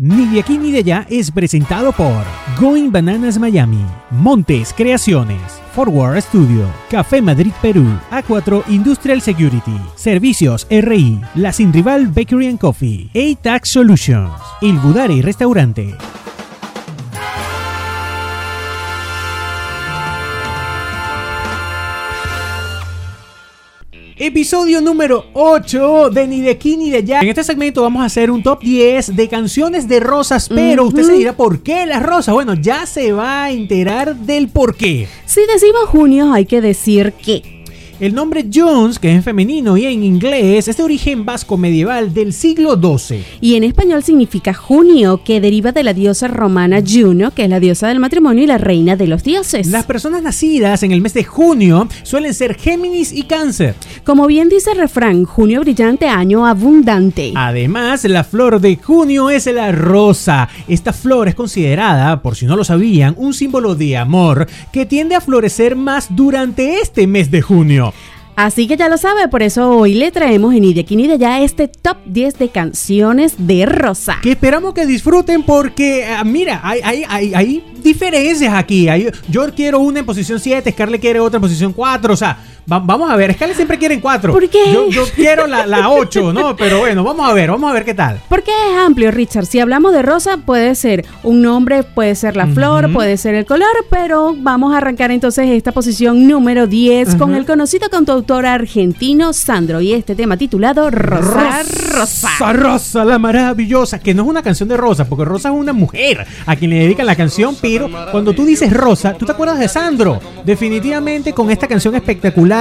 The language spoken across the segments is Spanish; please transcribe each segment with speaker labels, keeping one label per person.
Speaker 1: Ni de aquí ni de allá es presentado por Going Bananas Miami, Montes Creaciones, Forward Studio, Café Madrid Perú, A4 Industrial Security, Servicios RI, La Sin Rival Bakery and Coffee, A-Tax Solutions, Il Budari Restaurante. Episodio número 8 de Ni de aquí ni de allá. En este segmento vamos a hacer un top 10 de canciones de rosas, pero usted se dirá, ¿por qué las rosas? Bueno, ya se va a enterar del por qué.
Speaker 2: Si decimos junio, hay que decir que
Speaker 1: el nombre Jones, que es en femenino y en inglés, es de origen vasco medieval del siglo XII.
Speaker 2: Y en español significa junio, que deriva de la diosa romana Juno, que es la diosa del matrimonio y la reina de los dioses.
Speaker 1: Las personas nacidas en el mes de junio suelen ser Géminis y Cáncer.
Speaker 2: Como bien dice el refrán, junio brillante, año abundante.
Speaker 1: Además, la flor de junio es la rosa. Esta flor es considerada, por si no lo sabían, un símbolo de amor que tiende a florecer más durante este mes de junio.
Speaker 2: Así que ya lo sabe, por eso hoy le traemos en Ni de aquí ni de allá este top 10 de canciones de Rosa.
Speaker 1: Que esperamos que disfruten porque, ah, mira, hay, hay, hay, diferencias aquí. yo quiero una en posición 7, Scarlett quiere otra en posición 4, o sea vamos a ver, Scarlett siempre quieren cuatro.
Speaker 2: ¿Por qué?
Speaker 1: Yo, quiero la, la ocho, ¿no? Pero bueno, vamos a ver, vamos a ver qué tal.
Speaker 2: Porque es amplio, Richard. Si hablamos de rosa, puede ser un nombre, puede ser la flor, puede ser el color, pero vamos a arrancar entonces esta posición número 10 con el conocido cantautor argentino Sandro y este tema titulado Rosa.
Speaker 1: Rosa. Rosa, la maravillosa, que no es una canción de Rosa, porque Rosa es una mujer a quien le dedican la canción, pero cuando tú dices Rosa, tú te acuerdas de Sandro. Definitivamente con esta canción espectacular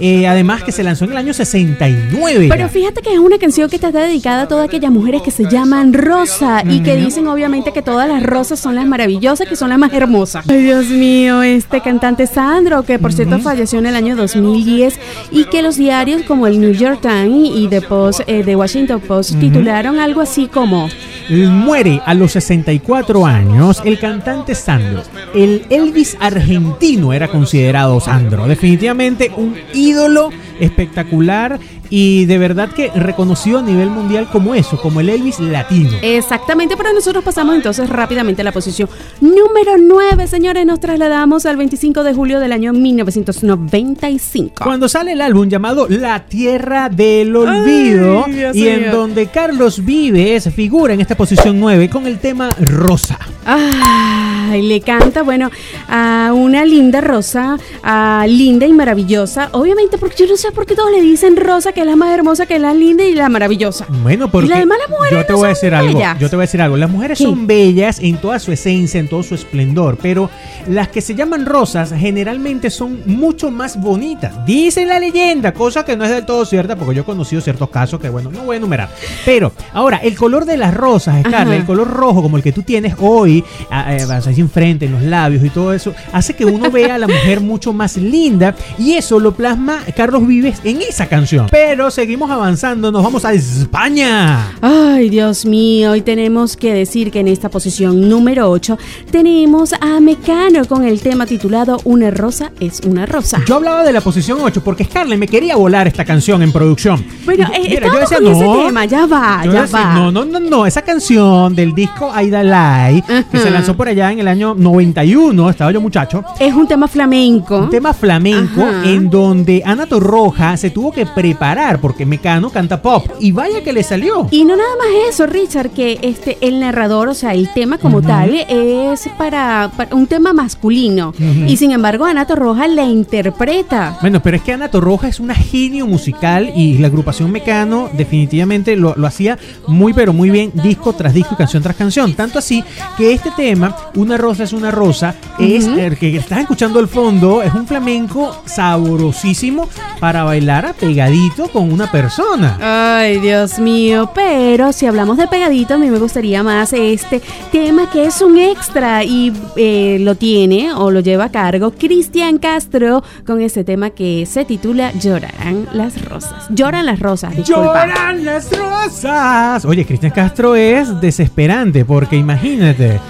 Speaker 1: eh, además que se lanzó en el año 69.
Speaker 2: Pero fíjate que es una canción que está dedicada a todas aquellas mujeres que se llaman Rosa y que dicen obviamente que todas las rosas son las maravillosas, que son las más hermosas. Ay, Dios mío, este cantante Sandro, que por cierto falleció en el año 2010 y que los diarios como el New York Times y The Post, eh, The Washington Post titularon algo así como
Speaker 1: muere a los 64 años el cantante Sandro. El Elvis argentino era considerado Sandro. Definitivamente un ídolo espectacular y de verdad que reconocido a nivel mundial como eso, como el Elvis latino.
Speaker 2: Exactamente, pero nosotros pasamos entonces rápidamente a la posición número 9, señores, nos trasladamos al 25 de julio del año 1995.
Speaker 1: Cuando sale el álbum llamado La Tierra del Olvido y en donde Carlos Vives figura en esta posición 9 con el tema Rosa.
Speaker 2: Ay, le canta, bueno, a una linda rosa, a linda y maravillosa, obviamente porque yo no sé por qué todos le dicen rosa que es la más hermosa, que es la linda y la maravillosa.
Speaker 1: Bueno, porque. las mujeres. Yo te voy a decir algo. Yo te voy a decir algo. Las mujeres son bellas en toda su esencia, en todo su esplendor. Pero las que se llaman rosas generalmente son mucho más bonitas. Dice la leyenda, cosa que no es del todo cierta, porque yo he conocido ciertos casos que, bueno, no voy a enumerar. Pero, ahora, el color de las rosas, Scarlett, el color rojo, como el que tú tienes hoy, vas ahí enfrente, en los labios y todo eso, hace que uno vea a la mujer mucho más linda. Y eso lo plasma Carlos Vives en esa canción. Pero seguimos avanzando, nos vamos a España.
Speaker 2: Ay, Dios mío, y tenemos que decir que en esta posición número 8 tenemos a Mecano con el tema titulado Una rosa es una rosa.
Speaker 1: Yo hablaba de la posición 8 porque Scarlett me quería volar esta canción en producción.
Speaker 2: Bueno, yo, eh, yo decía, no, ese tema, ya va, ya va.
Speaker 1: No, no, no, no, esa canción del disco Aida Light, que se lanzó por allá en el año 91, estaba yo muchacho.
Speaker 2: Es un tema flamenco.
Speaker 1: Un tema flamenco en donde Ana Torroja se tuvo que preparar porque Mecano canta pop y vaya que le salió.
Speaker 2: Y no nada más eso, Richard, que este el narrador, o sea, el tema como tal es para, un tema masculino. Y sin embargo Ana Torroja la interpreta.
Speaker 1: Bueno, pero es que Ana Torroja es una genio musical y la agrupación Mecano definitivamente lo, hacía muy pero muy bien disco tras disco y canción tras canción, tanto así que este tema Una rosa es una rosa es el que estás escuchando al fondo, es un flamenco sabrosísimo para bailar a pegadito con una persona.
Speaker 2: Ay, Dios mío. Pero si hablamos de pegadito, a mí me gustaría más este tema que es un extra y eh, lo tiene o lo lleva a cargo Cristian Castro con ese tema que se titula Llorarán las rosas. Lloran las rosas,
Speaker 1: Lloran las rosas. Oye, Cristian Castro es desesperante porque imagínate.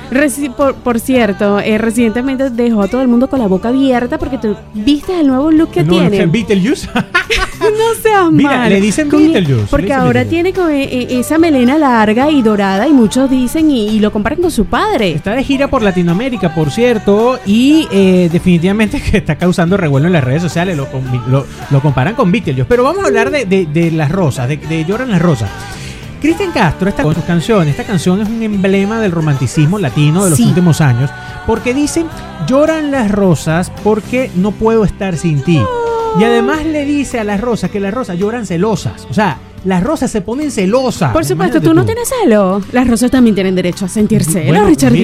Speaker 2: por, cierto, eh, recientemente dejó a todo el mundo con la boca abierta porque tú viste el nuevo look que tiene.
Speaker 1: Beetlejuice.
Speaker 2: no seas Mira,
Speaker 1: le dicen Beetlejuice.
Speaker 2: Porque ahora tiene e, e, esa melena larga y dorada y muchos dicen y, lo comparan con su padre.
Speaker 1: Está de gira por Latinoamérica, por cierto, y eh, definitivamente que está causando revuelo en las redes sociales. Lo, lo, comparan con Beetlejuice. Pero vamos a hablar de, las rosas, de, de Lloran las rosas. Cristian Castro está con sus canciones. Esta canción es un emblema del romanticismo latino de los últimos años. Porque dicen, lloran las rosas porque no puedo estar sin ti. Y además le dice a las rosas que las rosas lloran celosas. O sea, las rosas se ponen celosas.
Speaker 2: Por supuesto, tú, no tienes celo. Las rosas también tienen derecho a sentir celo, Richard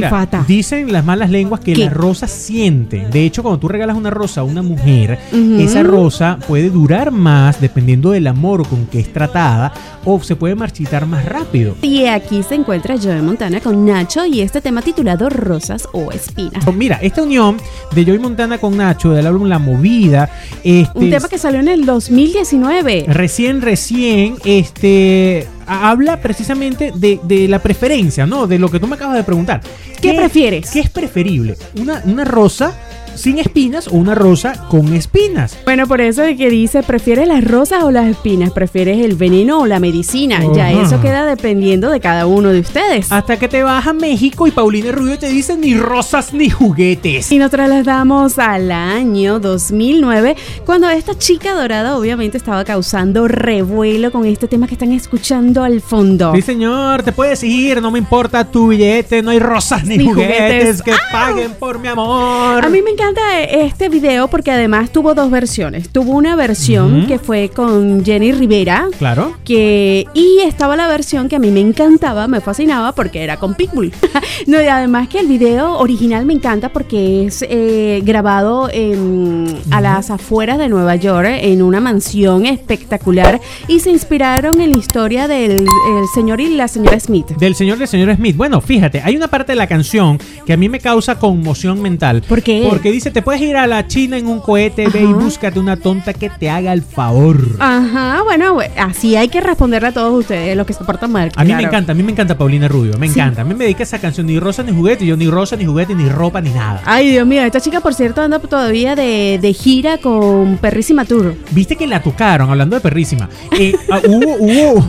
Speaker 1: Dicen las malas lenguas que las rosas sienten. De hecho, cuando tú regalas una rosa a una mujer, esa rosa puede durar más dependiendo del amor con que es tratada o se puede marchitar más rápido.
Speaker 2: Y aquí se encuentra Joey Montana con Nacho y este tema titulado Rosas o Espinas.
Speaker 1: Oh, mira, esta unión de Joey Montana con Nacho del álbum La Movida. Este,
Speaker 2: Un tema que salió en el 2019.
Speaker 1: Recién, recién este habla precisamente de, la preferencia, ¿no? De lo que tú me acabas de preguntar.
Speaker 2: ¿Qué, prefieres?
Speaker 1: ¿Qué es preferible? ¿Una, una rosa sin espinas o una rosa con espinas.
Speaker 2: Bueno, por eso es que dice, ¿prefieres las rosas o las espinas? ¿Prefieres el veneno o la medicina? Ya eso queda dependiendo de cada uno de ustedes.
Speaker 1: Hasta que te vas a México y Paulina Rubio te dice ni rosas ni juguetes.
Speaker 2: Y nos trasladamos al año 2009, cuando esta chica dorada obviamente estaba causando revuelo con este tema que están escuchando al fondo.
Speaker 1: Sí, señor, te puedes ir, no me importa tu billete, no hay rosas ni, juguetes, que paguen por mi amor.
Speaker 2: A mí me encanta encanta este video porque además tuvo dos versiones. Tuvo una versión que fue con Jenny Rivera.
Speaker 1: Claro.
Speaker 2: Que, y estaba la versión que a mí me encantaba, me fascinaba porque era con Pitbull. no, y además que el video original me encanta porque es eh, grabado a las afueras de Nueva York en una mansión espectacular y se inspiraron en la historia del señor y la señora Smith.
Speaker 1: Del señor y la señora Smith. Bueno, fíjate, hay una parte de la canción que a mí me causa conmoción mental.
Speaker 2: ¿Por qué?
Speaker 1: Porque dice, te puedes ir a la China en un cohete, ve y búscate una tonta que te haga el favor.
Speaker 2: Ajá, bueno, así hay que responderle a todos ustedes, los que se portan mal.
Speaker 1: A mí me encanta, a mí me encanta Paulina Rubio, me encanta. A mí me dedica esa canción, ni rosa ni juguete, yo ni rosa ni juguete, ni ropa, ni nada.
Speaker 2: Ay, Dios mío, esta chica, por cierto, anda todavía de, gira con Perrísima Tour.
Speaker 1: Viste que la tocaron, hablando de Perrísima. Eh, ah, hubo, hubo,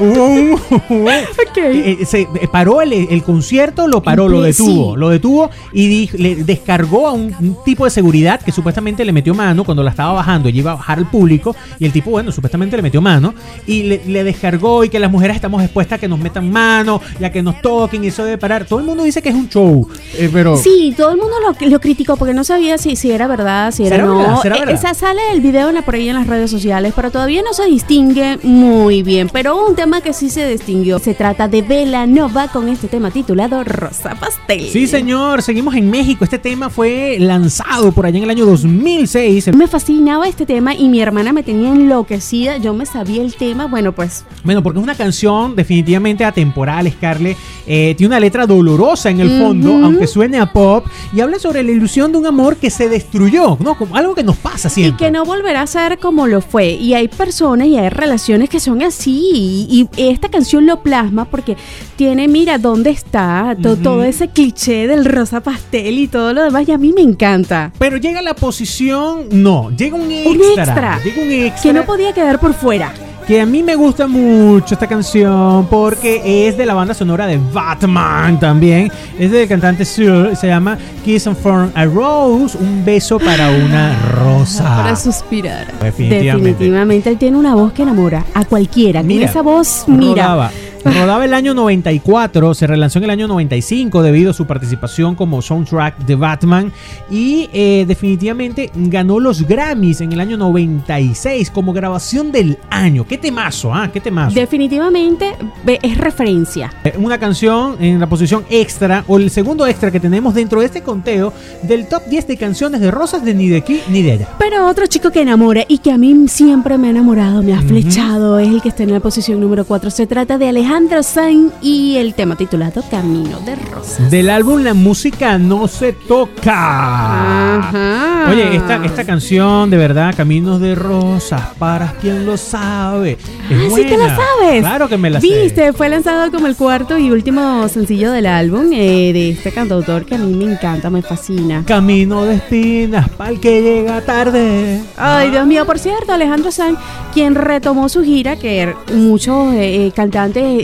Speaker 1: hubo, eh, eh, se paró el, concierto, lo paró, lo detuvo, lo detuvo y le descargó a un, tipo de seguridad que supuestamente le metió mano cuando la estaba bajando y iba a bajar al público y el tipo, bueno, supuestamente le metió mano y le, descargó y que las mujeres estamos expuestas a que nos metan mano y a que nos toquen y eso debe parar. Todo el mundo dice que es un show, eh, pero...
Speaker 2: Sí, todo el mundo lo, lo criticó porque no sabía si, si era verdad, si era no. Eh, esa sale el video en la, por ahí en las redes sociales, pero todavía no se distingue muy bien. Pero un tema que sí se distinguió. Se trata de Vela Nova con este tema titulado Rosa Pastel.
Speaker 1: Sí, señor, seguimos en México. Este tema fue fue lanzado por allá en el año 2006.
Speaker 2: Me fascinaba este tema y mi hermana me tenía enloquecida. Yo me sabía el tema. Bueno, pues.
Speaker 1: Bueno, porque es una canción definitivamente atemporal, Scarlett. Eh, tiene una letra dolorosa en el fondo, aunque suene a pop. Y habla sobre la ilusión de un amor que se destruyó, ¿no? Como algo que nos pasa siempre.
Speaker 2: Y que no volverá a ser como lo fue. Y hay personas y hay relaciones que son así. Y, esta canción lo plasma porque tiene, mira, dónde está todo ese cliché del rosa pastel y todo lo demás a mí me encanta.
Speaker 1: Pero llega la posición, no, llega un extra. Llega un extra.
Speaker 2: Que no podía quedar por fuera.
Speaker 1: Que a mí me gusta mucho esta canción porque es de la banda sonora de Batman también. Es del cantante Sir, se llama Kiss and Form a Rose, un beso para una rosa.
Speaker 2: Para suspirar. Definitivamente. Definitivamente él tiene una voz que enamora a cualquiera. Mira, esa voz, mira.
Speaker 1: Rodaba el año 94, se relanzó en el año 95 debido a su participación como soundtrack de Batman y eh, definitivamente ganó los Grammys en el año 96 como grabación del año. Qué temazo, ¿ah? Qué temazo.
Speaker 2: Definitivamente es referencia.
Speaker 1: Eh, una canción en la posición extra o el segundo extra que tenemos dentro de este conteo del top 10 de canciones de Rosas de ni de aquí ni de allá.
Speaker 2: Pero otro chico que enamora y que a mí siempre me ha enamorado, me ha flechado, es el que está en la posición número 4. Se trata de Alejandro Alejandro Sain y el tema titulado Camino de Rosas.
Speaker 1: Del álbum La música no se toca. Ajá. Oye, esta, esta canción, de verdad, Caminos de Rosas, para quien lo sabe.
Speaker 2: Es ah, sí te la sabes.
Speaker 1: Claro que me la
Speaker 2: sé. Viste, fue lanzado como el cuarto y último sencillo del álbum eh, de este cantautor que a mí me encanta, me fascina.
Speaker 1: Camino de espinas, para el que llega tarde.
Speaker 2: Ay, Dios mío, por cierto, Alejandro Sanz, quien retomó su gira, que muchos eh, eh,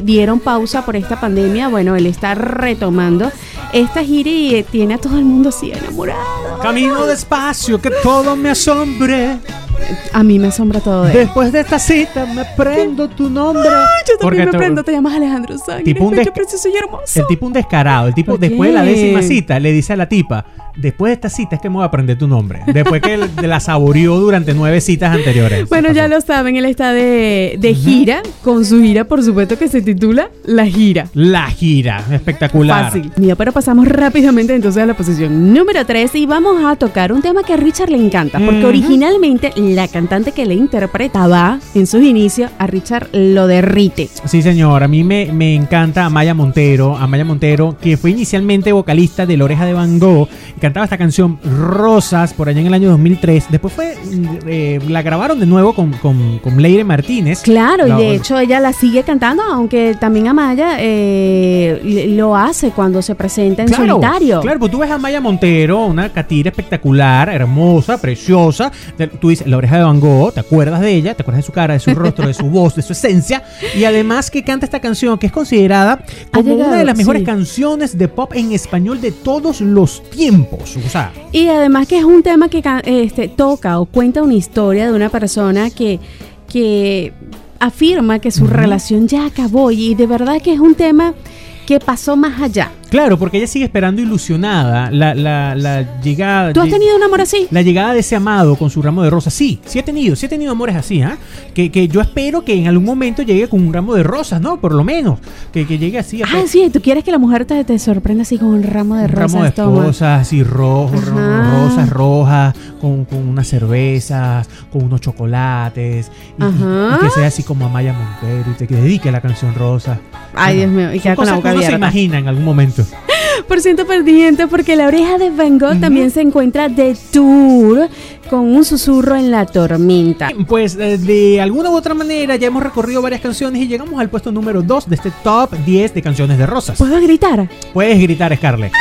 Speaker 2: dieron pausa por esta pandemia, bueno, él está retomando esta gira y tiene a todo el mundo así enamorado.
Speaker 1: Camino despacio, que todo me asombre.
Speaker 2: A mí me asombra todo.
Speaker 1: Después de esta cita me prendo tu nombre.
Speaker 2: yo también me prendo, te llamas Alejandro Sanz.
Speaker 1: Tipo un precioso y hermoso. El tipo un descarado. El tipo después de la décima cita le dice a la tipa, después de esta cita es que me voy a aprender tu nombre. Después que la saboreó durante nueve citas anteriores.
Speaker 2: Bueno, ya lo saben, él está de, gira, con su gira, por supuesto, que se titula La Gira.
Speaker 1: La Gira, espectacular.
Speaker 2: Fácil. Mira, pero pasamos rápidamente entonces a la posición número 3 y vamos a tocar un tema que a Richard le encanta, porque originalmente la cantante que le interpretaba en sus inicios a Richard lo derrite.
Speaker 1: Sí, señor, a mí me, me encanta Amaya Montero, Amaya Montero, que fue inicialmente vocalista de La Oreja de Van Gogh cantaba esta canción Rosas por allá en el año 2003. Después fue eh, la grabaron de nuevo con, con, Leire Martínez.
Speaker 2: Claro, y de hecho ella la sigue cantando, aunque también Amaya eh, lo hace cuando se presenta en solitario.
Speaker 1: Claro, pues tú ves a Amaya Montero, una catira espectacular, hermosa, preciosa. Tú dices, la oreja de Van Gogh, te acuerdas de ella, te acuerdas de su cara, de su rostro, de su voz, de su esencia. Y además que canta esta canción que es considerada como una de las mejores canciones de pop en español de todos los tiempos.
Speaker 2: Y además que es un tema que este, toca o cuenta una historia de una persona que, que afirma que su relación ya acabó y de verdad que es un tema que pasó más allá.
Speaker 1: Claro, porque ella sigue esperando ilusionada la, la, la llegada.
Speaker 2: ¿Tú has tenido un amor así?
Speaker 1: La llegada de ese amado con su ramo de rosas. Sí, sí he tenido, sí he tenido amores así, ¿ah? Que, que, yo espero que en algún momento llegue con un ramo de rosas, ¿no? Por lo menos. Que, que llegue así.
Speaker 2: ah, sí, tú quieres que la mujer te, te sorprenda así con un ramo de rosas.
Speaker 1: Un ramo de rosas, así rojo, rosas rojas, con, con, unas cervezas, con unos chocolates. Y, que sea así como Amaya Montero y te que dedique la canción Rosa.
Speaker 2: Ay, Dios mío, y queda con la boca abierta.
Speaker 1: se imagina en algún momento.
Speaker 2: Por ciento pendiente porque la oreja de Van Gogh también se encuentra de tour con un susurro en la tormenta.
Speaker 1: Pues eh, de alguna u otra manera ya hemos recorrido varias canciones y llegamos al puesto número 2 de este top 10 de canciones de Rosas.
Speaker 2: ¿Puedo gritar?
Speaker 1: Puedes gritar, Scarlett.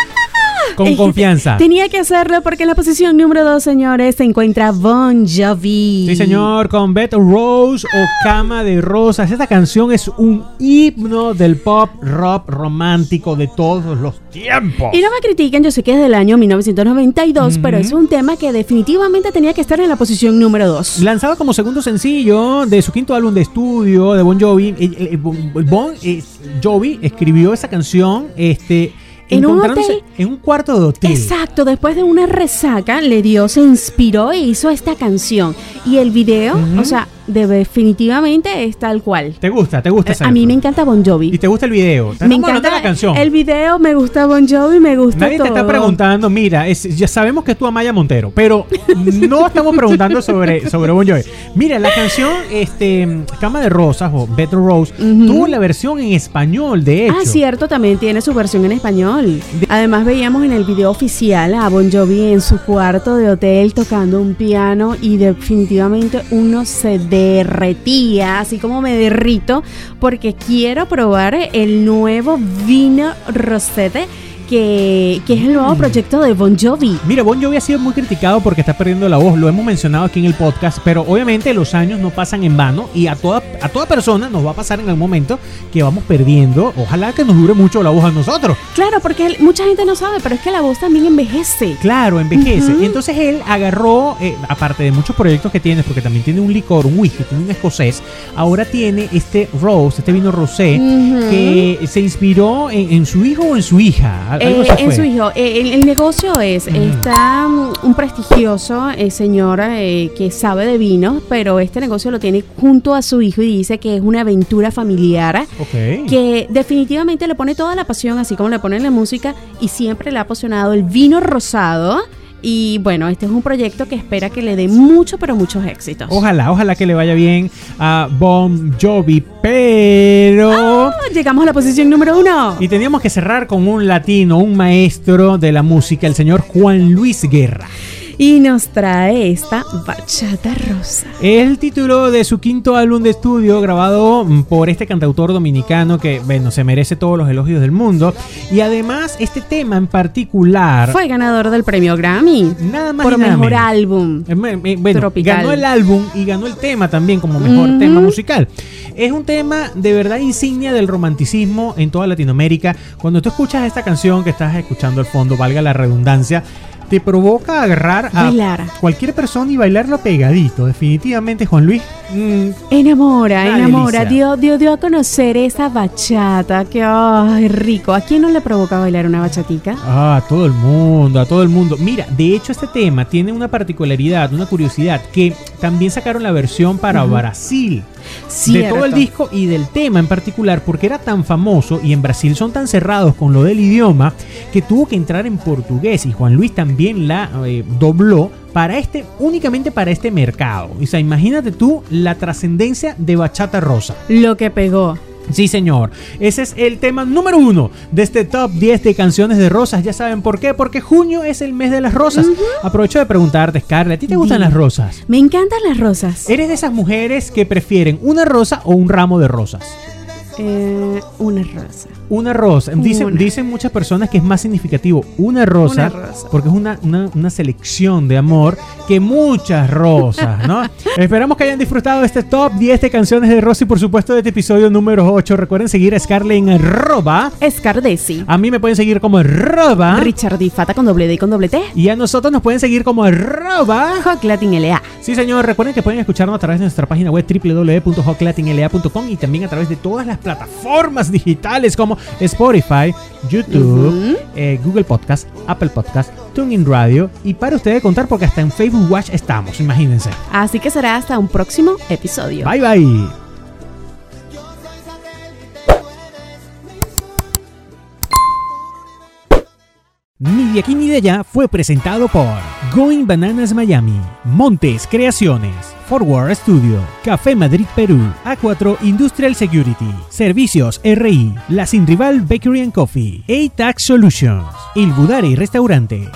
Speaker 1: Con confianza.
Speaker 2: Tenía que hacerlo porque en la posición número 2, señores, se encuentra Bon Jovi.
Speaker 1: Sí, señor, con Beth Rose o Cama de Rosas. Esta canción es un himno del pop rock romántico de todos los tiempos.
Speaker 2: Y no me critiquen, yo sé que es del año 1992, pero es un tema que definitivamente tenía que estar en la posición número 2.
Speaker 1: Lanzado como segundo sencillo de su quinto álbum de estudio de Bon Jovi, eh, eh, Bon eh, Jovi escribió esa canción este
Speaker 2: en un hotel.
Speaker 1: En un cuarto de hotel.
Speaker 2: Exacto, después de una resaca, le dio, se inspiró e hizo esta canción. Y el video, o sea, definitivamente es tal cual.
Speaker 1: ¿Te gusta? ¿Te gusta?
Speaker 2: a mí me encanta Bon Jovi.
Speaker 1: ¿Y te gusta el video?
Speaker 2: Me encanta la canción. El video, me gusta Bon Jovi, me gusta
Speaker 1: Nadie te está preguntando, mira, ya sabemos que es tú Amaya Montero, pero no estamos preguntando sobre, sobre Bon Jovi. Mira, la canción este, Cama de Rosas o Better Rose tuvo la versión en español, de hecho.
Speaker 2: Ah, cierto, también tiene su versión en español. Además veíamos en el video oficial a Bon Jovi en su cuarto de hotel tocando un piano y definitivamente uno se derretía, así como me derrito, porque quiero probar el nuevo vino rosete que, es el nuevo mm. proyecto de Bon Jovi.
Speaker 1: Mira, Bon Jovi ha sido muy criticado porque está perdiendo la voz, lo hemos mencionado aquí en el podcast, pero obviamente los años no pasan en vano y a toda, a toda persona nos va a pasar en algún momento que vamos perdiendo. Ojalá que nos dure mucho la voz a nosotros.
Speaker 2: Claro, porque mucha gente no sabe, pero es que la voz también envejece.
Speaker 1: Claro, envejece. Y entonces él agarró, eh, aparte de muchos proyectos que tiene, porque también tiene un licor, un whisky, tiene un escocés, ahora tiene este rose, este vino rosé, que se inspiró en, su hijo o en su hija.
Speaker 2: Eh, en su hijo. Eh, el, negocio es, está mm, un prestigioso eh, señor que sabe de vinos, pero este negocio lo tiene junto a su hijo y dice que es una aventura familiar. Que definitivamente le pone toda la pasión, así como le pone la música, y siempre le ha apasionado el vino rosado Y bueno, este es un proyecto que espera que le dé mucho, pero muchos éxitos.
Speaker 1: Ojalá, ojalá que le vaya bien a Bon Jovi, pero...
Speaker 2: Ah, llegamos a la posición número uno.
Speaker 1: Y teníamos que cerrar con un latino, un maestro de la música, el señor Juan Luis Guerra
Speaker 2: y nos trae esta Bachata Rosa.
Speaker 1: El título de su quinto álbum de estudio grabado por este cantautor dominicano que, bueno, se merece todos los elogios del mundo. Y además, este tema en particular...
Speaker 2: Fue ganador del premio Grammy.
Speaker 1: Nada más
Speaker 2: Por mejor álbum.
Speaker 1: Eh, bueno, ganó el álbum y ganó el tema también como mejor tema musical. Es un tema de verdad insignia del romanticismo en toda Latinoamérica. Cuando tú escuchas esta canción que estás escuchando al fondo, valga la redundancia, te provoca agarrar a cualquier persona y bailarlo pegadito. Definitivamente, Juan Luis.
Speaker 2: Mm, enamora, enamora. Dio, dio, dio a conocer esa bachata. Que ay, rico. ¿A quién no le provoca bailar una bachatica?
Speaker 1: Ah, a todo el mundo, a todo el mundo. Mira, de hecho, este tema tiene una particularidad, una curiosidad, que también sacaron la versión para Brasil de todo el disco y del tema en particular, porque era tan famoso y en Brasil son tan cerrados con lo del idioma que tuvo que entrar en portugués y Juan Luis también la eh, dobló para este, únicamente para este mercado. O sea, imagínate tú la trascendencia de Bachata Rosa.
Speaker 2: Lo que pegó.
Speaker 1: Sí, señor. Ese es el tema número uno de este top 10 de canciones de rosas. Ya saben por qué. Porque junio es el mes de las rosas. Aprovecho de preguntarte, Scarlett, ¿a ti te gustan las rosas?
Speaker 2: Me encantan las rosas.
Speaker 1: ¿Eres de esas mujeres que prefieren una rosa o un ramo de rosas?
Speaker 2: Eh, una rosa.
Speaker 1: Una rosa. Dicen, dicen muchas personas que es más significativo una rosa, porque es una, una, selección de amor que muchas rosas, ¿no? Esperamos que hayan disfrutado de este top 10 de canciones de Rosa y por supuesto de este episodio número 8. Recuerden seguir a Scarlett en arroba.
Speaker 2: Scardesi.
Speaker 1: A mí me pueden seguir como arroba.
Speaker 2: Richard Fata con doble D y con doble T.
Speaker 1: Y a nosotros nos pueden seguir como arroba.
Speaker 2: LA.
Speaker 1: Sí, señor. Recuerden que pueden escucharnos a través de nuestra página web www.hocklatinla.com y también a través de todas las plataformas digitales como Spotify, YouTube, eh, Google Podcast, Apple Podcast, TuneIn Radio y para ustedes contar porque hasta en Facebook Watch estamos, imagínense.
Speaker 2: Así que será hasta un próximo episodio.
Speaker 1: Bye bye. Ni de aquí ni de allá fue presentado por Going Bananas Miami, Montes Creaciones, Forward Studio, Café Madrid Perú, A4 Industrial Security, Servicios RI, La Sin Rival Bakery and Coffee, A-Tax Solutions, Il Budari Restaurante,